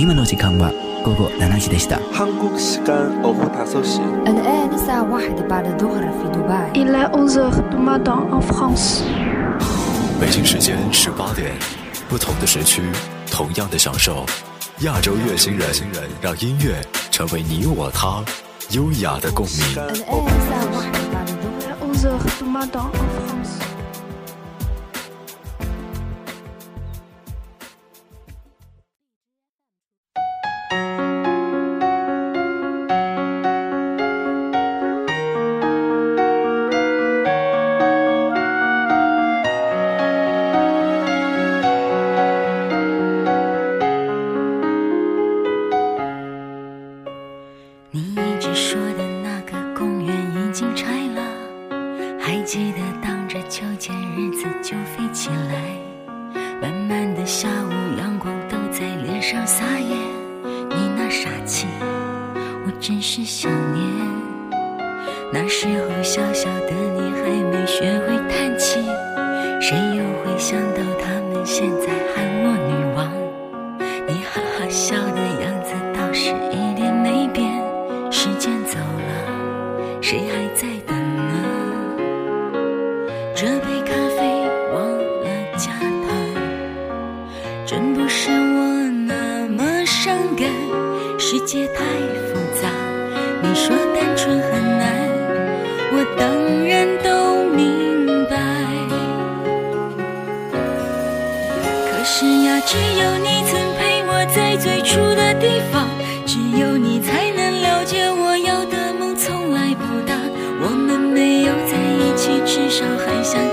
今の時間は午後7時でした。 한국 시간 오후 5시 الآن الساعة واحدة بعد الظهر في دبي Il est 11h du matin en France. 北京时间十八点，不同的时区，同样的享受。亚洲乐星人，让音乐成为你我他优雅的共鸣。 秋天，日子就飞起来。慢慢的下午，阳光都在脸上撒野，你那傻气，我真是想念。那时候小小的你还没学会叹气，谁又会想到他们现在喊我女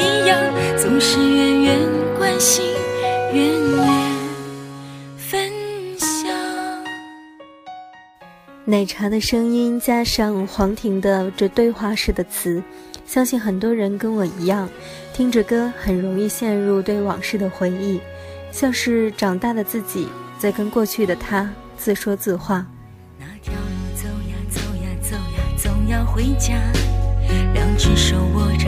样，奶茶的声音加上黄婷的这对话式的词，相信很多人跟我一样，听着歌很容易陷入对往事的回忆，像是长大的自己在跟过去的他自说自话。那条路走呀走呀走呀，总要回家。两只手握着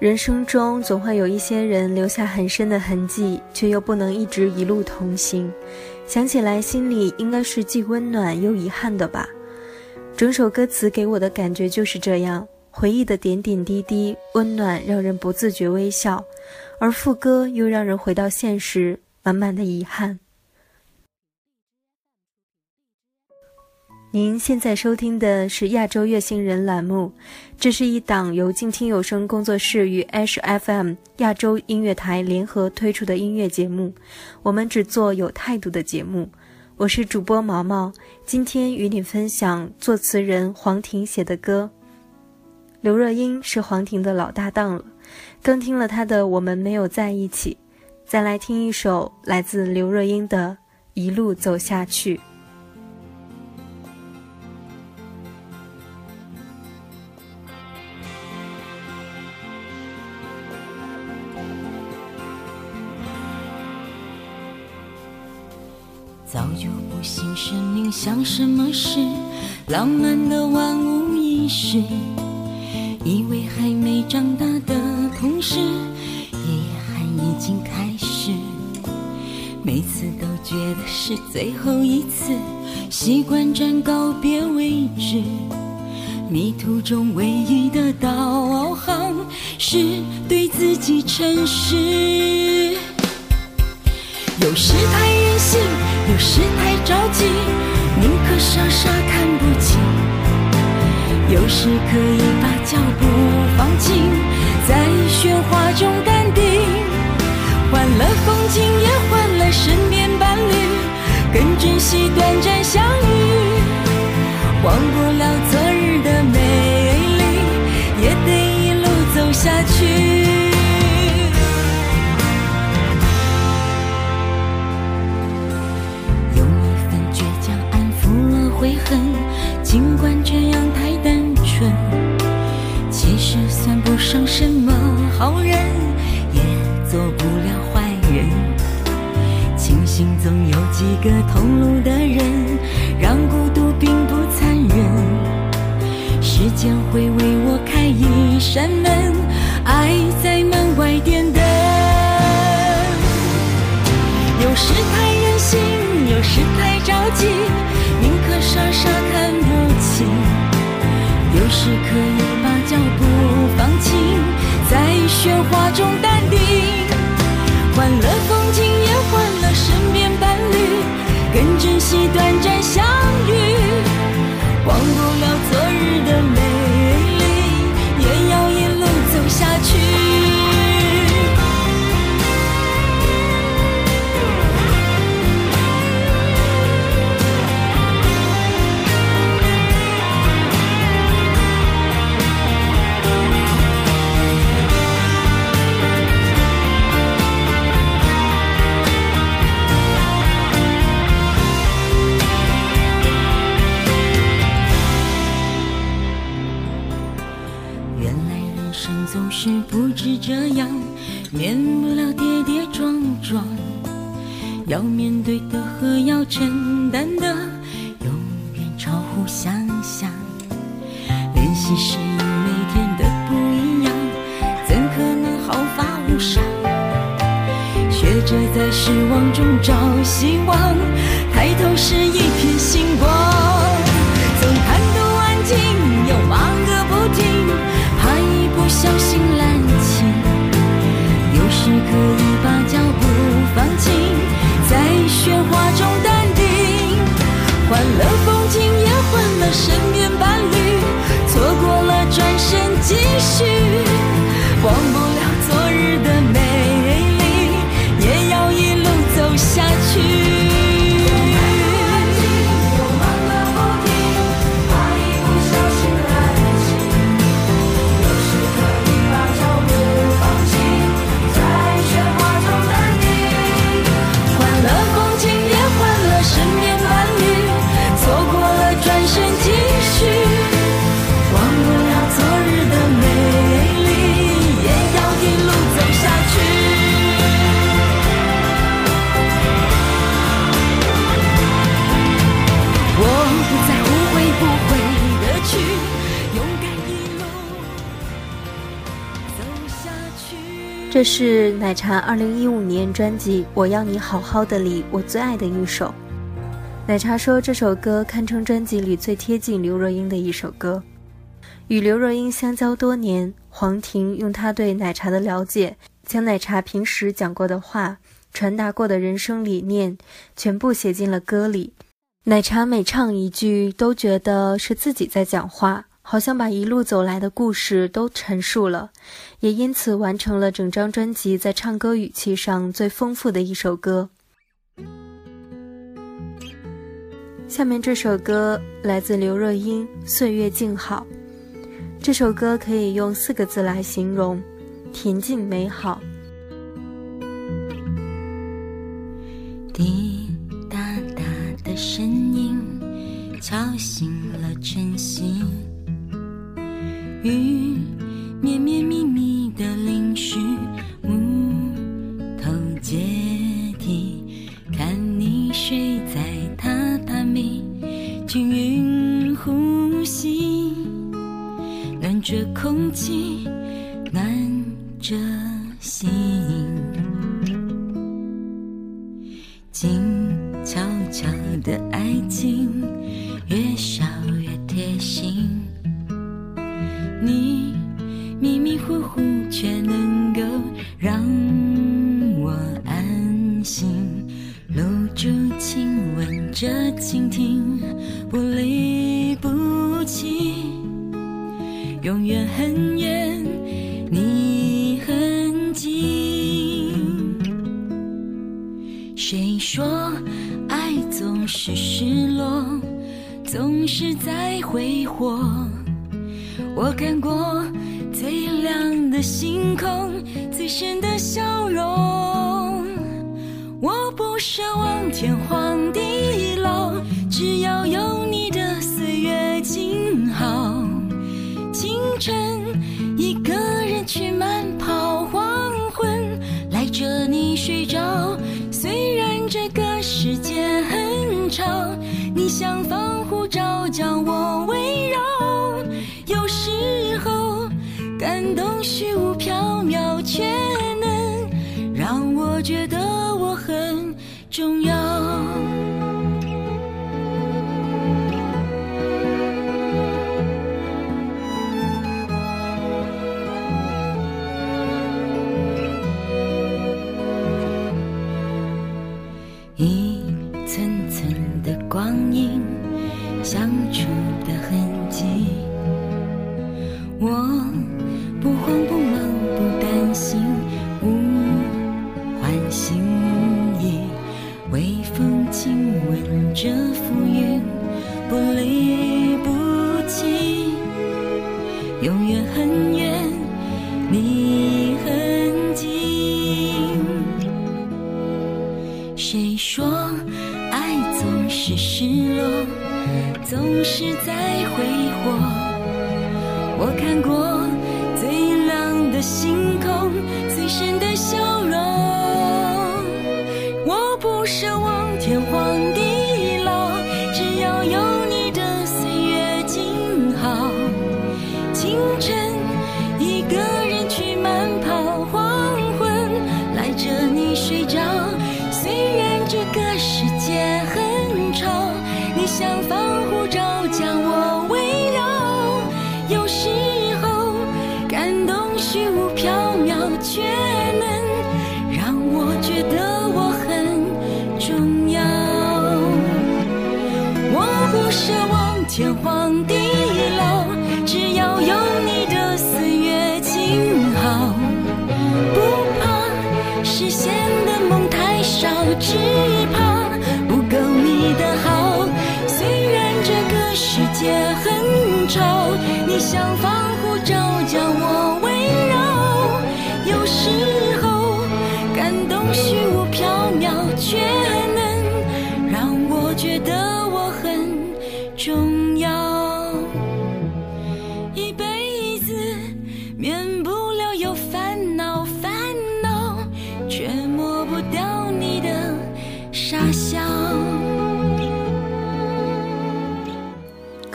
人生中总会有一些人留下很深的痕迹，却又不能一直一路同行。想起来，心里应该是既温暖又遗憾的吧。整首歌词给我的感觉就是这样，回忆的点点滴滴，温暖让人不自觉微笑，而副歌又让人回到现实，满满的遗憾。您现在收听的是亚洲乐星人栏目，这是一档由静听有声工作室与 H FM 亚洲音乐台联合推出的音乐节目。我们只做有态度的节目。我是主播毛毛，今天与你分享作词人黄婷写的歌。刘若英是黄婷的老搭档了，刚听了她的《我们没有在一起》，再来听一首来自刘若英的《一路走下去》。什么事，浪漫的万无一失。以为还没长大的同时，遗憾已经开始。每次都觉得是最后一次，习惯站告别位置。迷途中唯一的导航是对自己诚实。有时太任性，有时太着急，傻傻看不清；有时可以把脚步放轻，在喧哗中淡定。换了风景，也换了身边伴侣，更珍惜短暂相遇。忘不了恨，尽管这样太单纯，其实算不上什么好人，也做不了坏人。庆幸总有几个同路的人，让孤独并不残忍。时间会为我开一扇门，爱在门外点灯。有时太任性，有时太着急。傻傻看不清，有时可以把脚步放轻，在喧哗中淡定。换了风景，也换了身边伴侣，更珍惜是奶茶二零一五年专辑《我要你好好的》里我最爱的一首。奶茶说这首歌堪称专辑里最贴近刘若英的一首歌。与刘若英相交多年，黄婷用她对奶茶的了解，将奶茶平时讲过的话、传达过的人生理念，全部写进了歌里。奶茶每唱一句，都觉得是自己在讲话，好像把一路走来的故事都陈述了，也因此完成了整张专辑在唱歌语气上最丰富的一首歌。下面这首歌来自刘若英，《岁月静好》。这首歌可以用四个字来形容：恬静美好。滴答答的声音敲醒了晨曦，雨绵绵密密的淋湿木头阶梯，看你睡在榻榻米，均匀呼吸。暖着空气，暖着的星空，最深的笑容。我不奢望天荒地老，只要有你的岁月静好。清晨，一个人去慢跑，黄昏赖着你睡着。虽然这个世界很吵，你像防感动虚无缥缈，却能让我觉得我很重要。一层层的光阴，相处的痕迹。我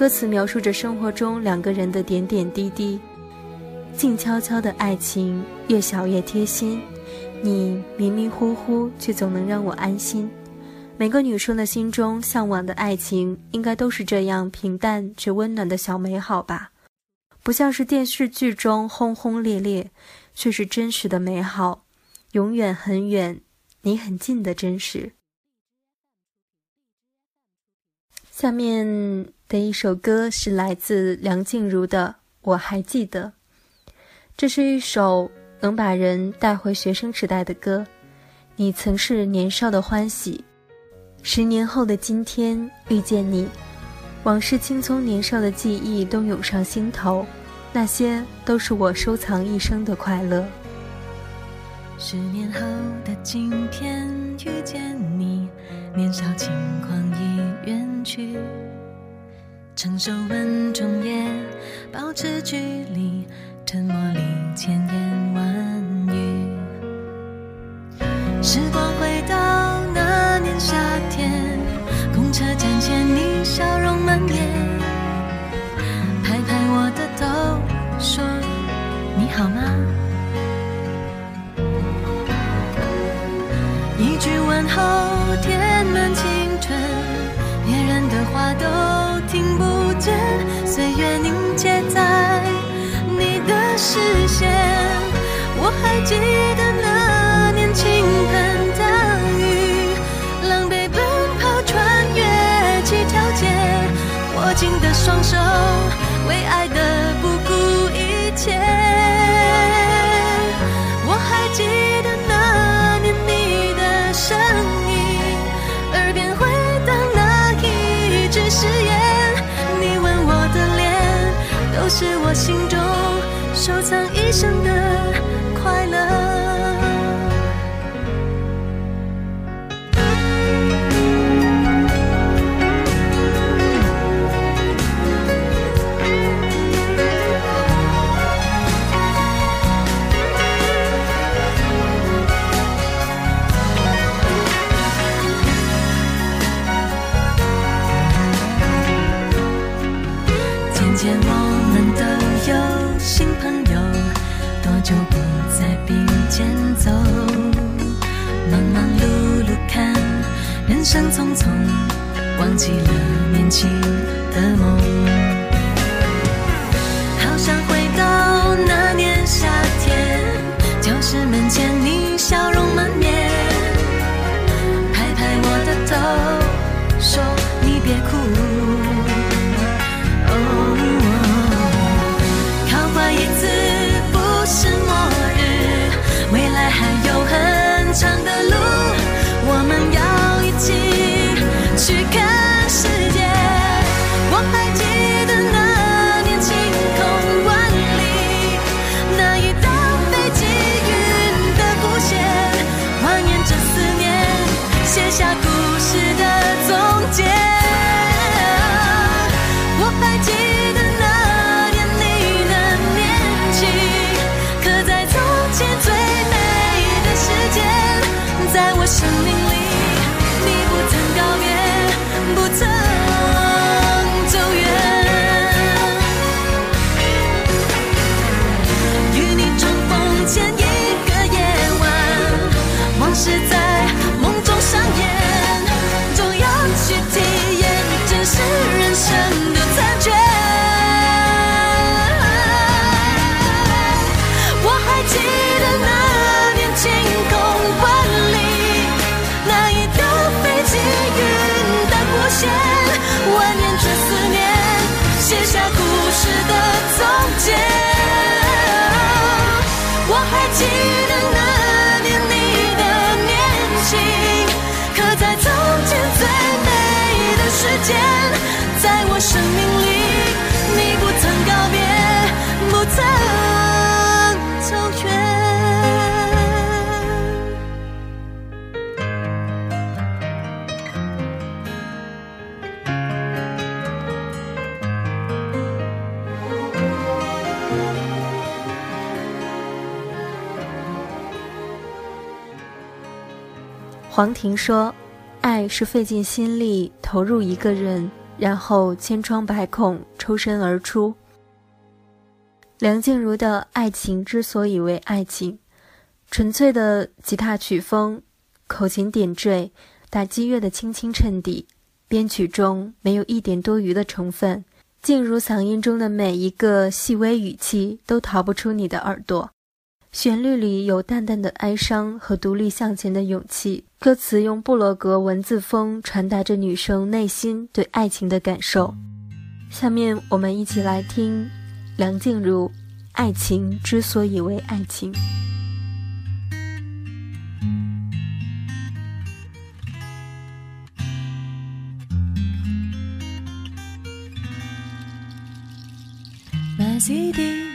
歌词描述着生活中两个人的点点滴滴，静悄悄的爱情，越小越贴心。你迷迷糊糊，却总能让我安心。每个女生的心中向往的爱情，应该都是这样平淡却温暖的小美好吧？不像是电视剧中轰轰烈烈，却是真实的美好，永远很远，你很近的真实。下面的一首歌是来自梁静茹的《我还记得》，这是一首能把人带回学生时代的歌。你曾是年少的欢喜。十年后的今天遇见你，往事青葱年少的记忆都涌上心头，那些都是我收藏一生的快乐。十年后的今天遇见你，年少轻狂已远去，成熟稳重也保持距离，沉默里千言万语。时光回到那年夏天，公车站前你笑容满面，拍拍我的头说你好吗？一句问候填满青春，别人的话都听不见，岁月凝结在你的视线，我还记得那年倾盆大雨，狼狈奔跑穿越几条街，握紧的双手，为爱的不顾一切。我还记得都是我心中收藏一生的快乐。见我们都有新朋友，多久不再并肩走？忙忙碌碌看人生匆匆，忘记了年轻的梦。好想回到那年夏天，教室门前你笑容满面，拍拍我的头，说你别哭。下苦。黄婷说：“爱是费尽心力投入一个人，然后千疮百孔抽身而出。”梁静茹的爱情之所以为爱情，纯粹的吉他曲风、口琴点缀，打击乐的轻轻衬底，编曲中没有一点多余的成分，静茹嗓音中的每一个细微语气都逃不出你的耳朵。旋律里有淡淡的哀伤和独立向前的勇气，歌词用布罗格文字风传达着女生内心对爱情的感受。下面我们一起来听梁静茹《爱情之所以为爱情》。买 CD。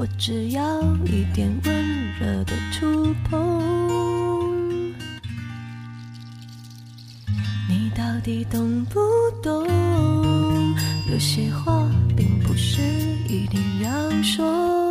我只要一点温热的触碰，你到底懂不懂？有些话并不是一定要说。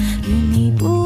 与你不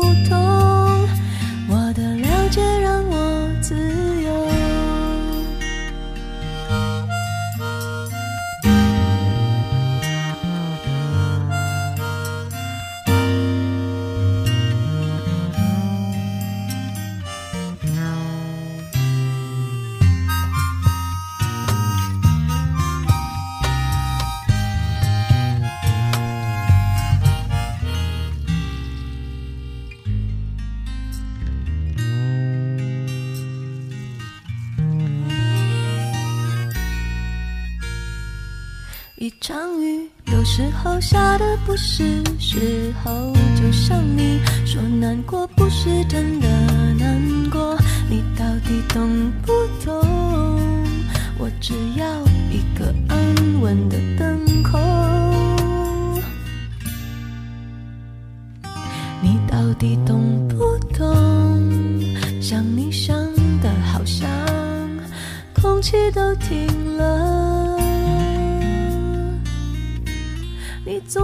是时候，就像你说难过不是真的难过，你到底懂不懂？我只要一个安稳的等候，你到底懂不懂？想你想的好像空气都停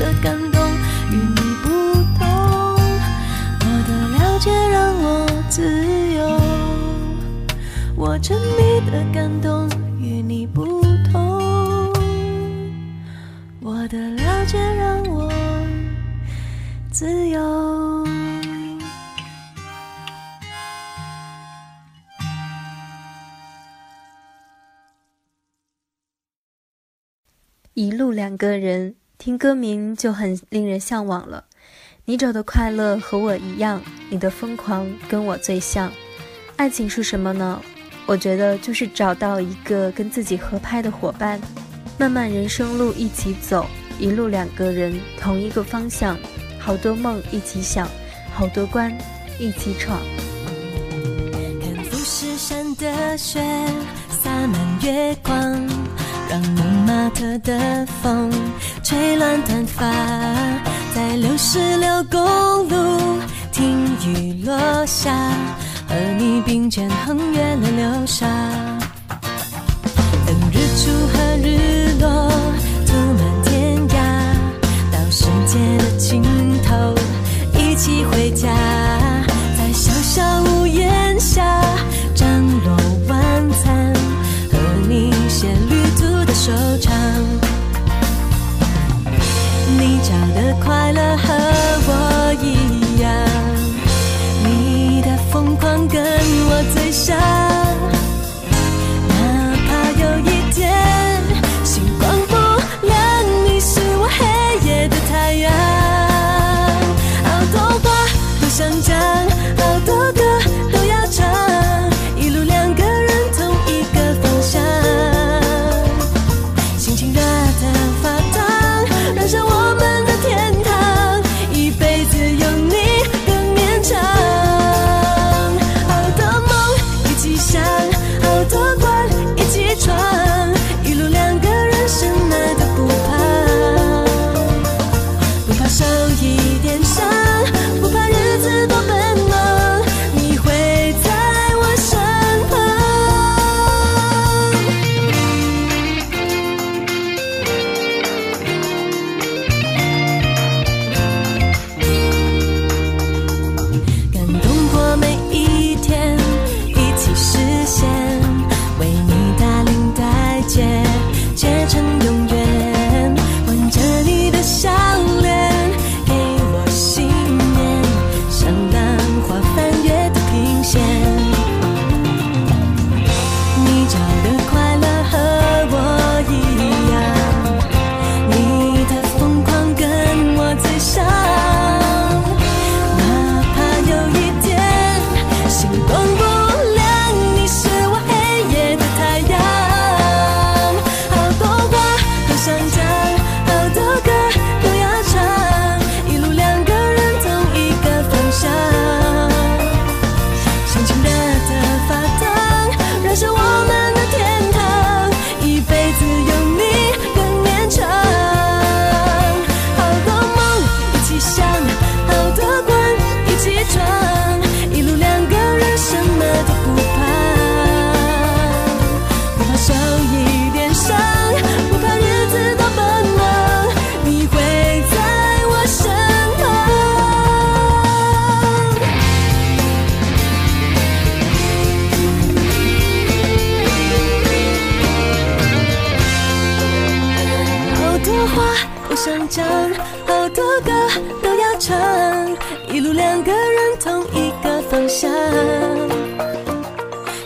的感动与你不同，我的了解让我自由。我沉迷的感动与你不同，我的了解让我自由。一路两个人，听歌名就很令人向往了。你走的快乐和我一样，你的疯狂跟我最像。爱情是什么呢？我觉得就是找到一个跟自己合拍的伙伴，漫漫人生路一起走，一路两个人同一个方向，好多梦一起想，好多关一起闯。看富士山的雪洒满月光，让蒙马特的风。吹乱短发，在六十六公路听雨落下，和你并肩横越了流沙，等日出和日落。想，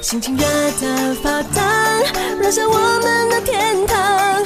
心情热得发烫，留下我们的天堂。